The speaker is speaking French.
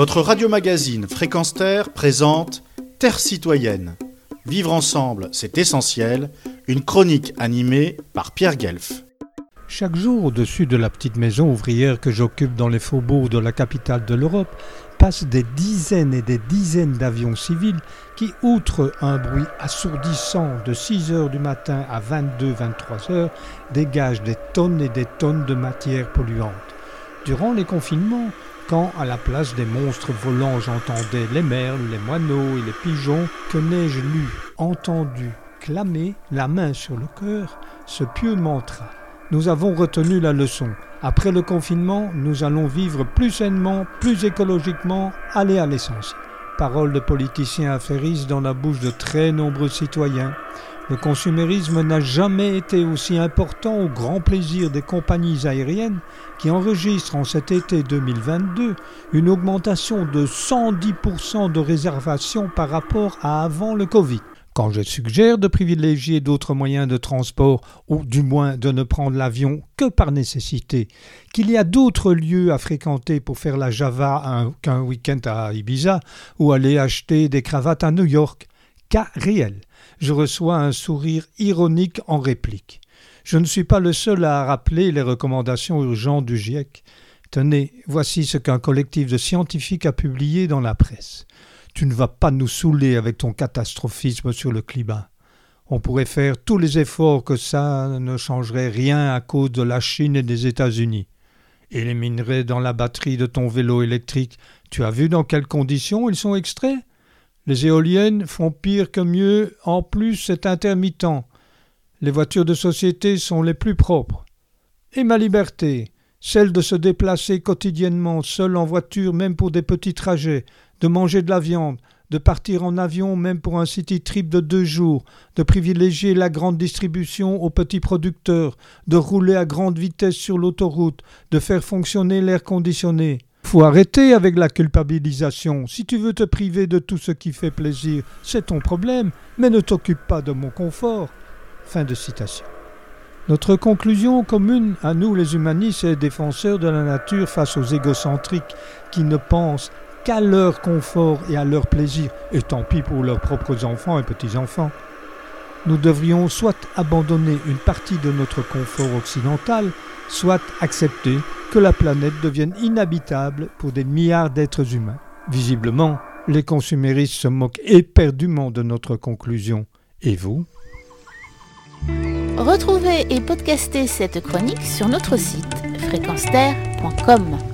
Votre radio-magazine Fréquence Terre présente Terre citoyenne. Vivre ensemble, c'est essentiel. Une chronique animée par Pierre Guelf. Chaque jour, au-dessus de la petite maison ouvrière que j'occupe dans les faubourgs de la capitale de l'Europe, passent des dizaines et des dizaines d'avions civils qui, outre un bruit assourdissant de 6 heures du matin à 22-23 heures, dégagent des tonnes et des tonnes de matière polluante. Durant les confinements, quand, à la place des monstres volants, j'entendais les merles, les moineaux et les pigeons, que n'ai-je lu, entendu, clamer, la main sur le cœur, ce pieux mantra nous avons retenu la leçon. Après le confinement, nous allons vivre plus sainement, plus écologiquement, aller à l'essentiel. Parole de politiciens affairistes dans la bouche de très nombreux citoyens. Le consumérisme n'a jamais été aussi important au grand plaisir des compagnies aériennes qui enregistrent en cet été 2022 une augmentation de 110% de réservations par rapport à avant le Covid. Quand je suggère de privilégier d'autres moyens de transport, ou du moins de ne prendre l'avion que par nécessité, qu'il y a d'autres lieux à fréquenter pour faire la Java qu'un week-end à Ibiza, ou aller acheter des cravates à New York, cas réel, je reçois un sourire ironique en réplique. Je ne suis pas le seul à rappeler les recommandations urgentes du GIEC. Tenez, voici ce qu'un collectif de scientifiques a publié dans la presse. Tu ne vas pas nous saouler avec ton catastrophisme sur le climat. On pourrait faire tous les efforts que ça ne changerait rien à cause de la Chine et des États-Unis. Et les minerais dans la batterie de ton vélo électrique, tu as vu dans quelles conditions ils sont extraits? Les éoliennes font pire que mieux, en plus c'est intermittent. Les voitures de société sont les plus propres. Et ma liberté, celle de se déplacer quotidiennement seul en voiture même pour des petits trajets, de manger de la viande, de partir en avion même pour un city trip de deux jours, de privilégier la grande distribution aux petits producteurs, de rouler à grande vitesse sur l'autoroute, de faire fonctionner l'air conditionné. Faut arrêter avec la culpabilisation. Si tu veux te priver de tout ce qui fait plaisir, c'est ton problème, mais ne t'occupe pas de mon confort. Fin de citation. Notre conclusion commune à nous les humanistes et défenseurs de la nature face aux égocentriques qui ne pensent qu'à leur confort et à leur plaisir, et tant pis pour leurs propres enfants et petits-enfants. Nous devrions soit abandonner une partie de notre confort occidental, soit accepter que la planète devienne inhabitable pour des milliards d'êtres humains. Visiblement, les consuméristes se moquent éperdument de notre conclusion. Et vous? Retrouvez et podcastez cette chronique sur notre site fréquenceterre.com.